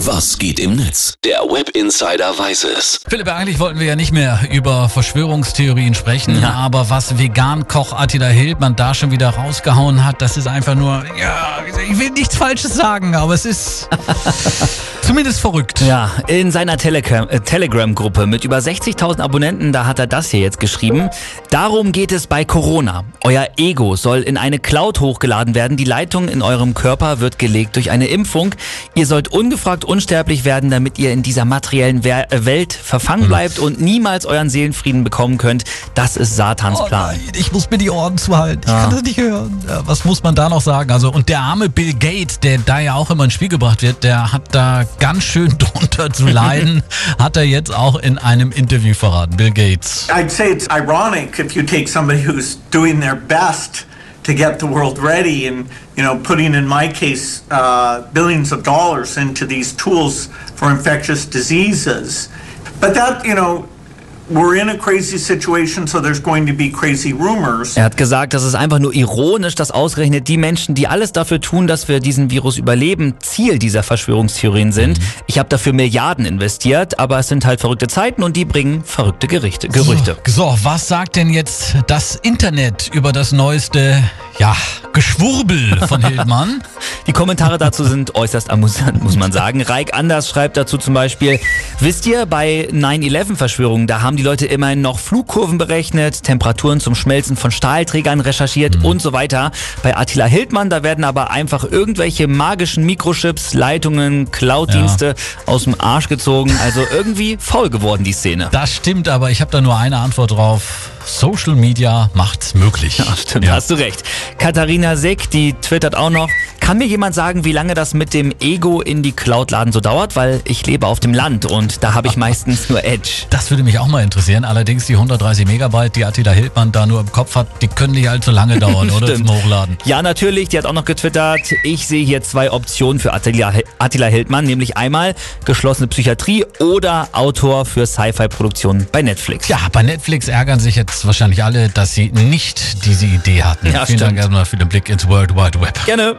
Was geht im Netz? Der Web Insider weiß es. Philipp, eigentlich wollten wir ja nicht mehr über Verschwörungstheorien sprechen, Ja. aber was Vegan-Koch Attila Hildmann da schon wieder rausgehauen hat, das ist einfach nur, ja, ich will nichts Falsches sagen, aber es ist zumindest verrückt. Ja, in seiner Telegram- äh, Telegram-Gruppe mit über 60.000 Abonnenten, da hat er das hier jetzt geschrieben. Darum geht es bei Corona. Euer Ego soll in eine Cloud hochgeladen werden. Die Leitung in eurem Körper wird gelegt durch eine Impfung. Ihr sollt ungefragt unsterblich werden, damit ihr in dieser materiellen Wer äh, Welt verfangen bleibt und niemals euren Seelenfrieden bekommen könnt. Das ist Satans Oh Plan. nein, ich muss mir die Ohren zuhalten. Ich kann das nicht hören. Ja, was muss man da noch sagen? Also, und der arme Bill Gates, der da ja auch immer ins Spiel gebracht wird, der hat da ganz schön drunter zu leiden, hat er jetzt auch in einem Interview verraten. Bill Gates. I'd say it's ironic if you take somebody who's doing their best to get the world ready and, you know, putting, in my case, uh, billions of dollars into these tools for infectious diseases. But that, you know, Er hat gesagt, das ist einfach nur ironisch, dass ausgerechnet die Menschen, die alles dafür tun, dass wir diesen Virus überleben, Ziel dieser Verschwörungstheorien sind. Ich habe dafür Milliarden investiert, aber es sind halt verrückte Zeiten und die bringen verrückte Gerichte, Gerüchte. So, so, was sagt denn jetzt das Internet über das neueste, ja, Geschwurbel von Hildmann? Die Kommentare dazu sind äußerst amüsant, muss man sagen. Reik Anders schreibt dazu zum Beispiel, wisst ihr, bei 9-11-Verschwörungen, da haben die Leute immerhin noch Flugkurven berechnet, Temperaturen zum Schmelzen von Stahlträgern recherchiert und so weiter. Bei Attila Hildmann, da werden aber einfach irgendwelche magischen Mikrochips, Leitungen, Cloud-Dienste aus dem Arsch gezogen. Also irgendwie faul geworden, die Szene. Das stimmt, aber ich habe da nur eine Antwort drauf. Social Media macht's möglich. Ja, stimmt, hast du recht. Katharina Sick, die twittert auch noch. Kann mir jemand sagen, wie lange das mit dem Ego in die Cloud laden so dauert? Weil ich lebe auf dem Land und da habe ich meistens nur Edge. Das würde mich auch mal interessieren. Allerdings die 130 Megabyte, die Attila Hildmann da nur im Kopf hat, die können nicht allzu lange dauern, oder? Zum Hochladen. Ja, natürlich, die hat auch noch getwittert. Ich sehe hier zwei Optionen für Attila, Attila Hildmann, nämlich einmal geschlossene Psychiatrie oder Autor für Sci-Fi-Produktionen bei Netflix. Ja, bei Netflix ärgern sich jetzt wahrscheinlich alle, dass sie nicht diese Idee hatten. Ja, Vielen Dank stimmt. erstmal für den Blick ins World Wide Web. Gerne.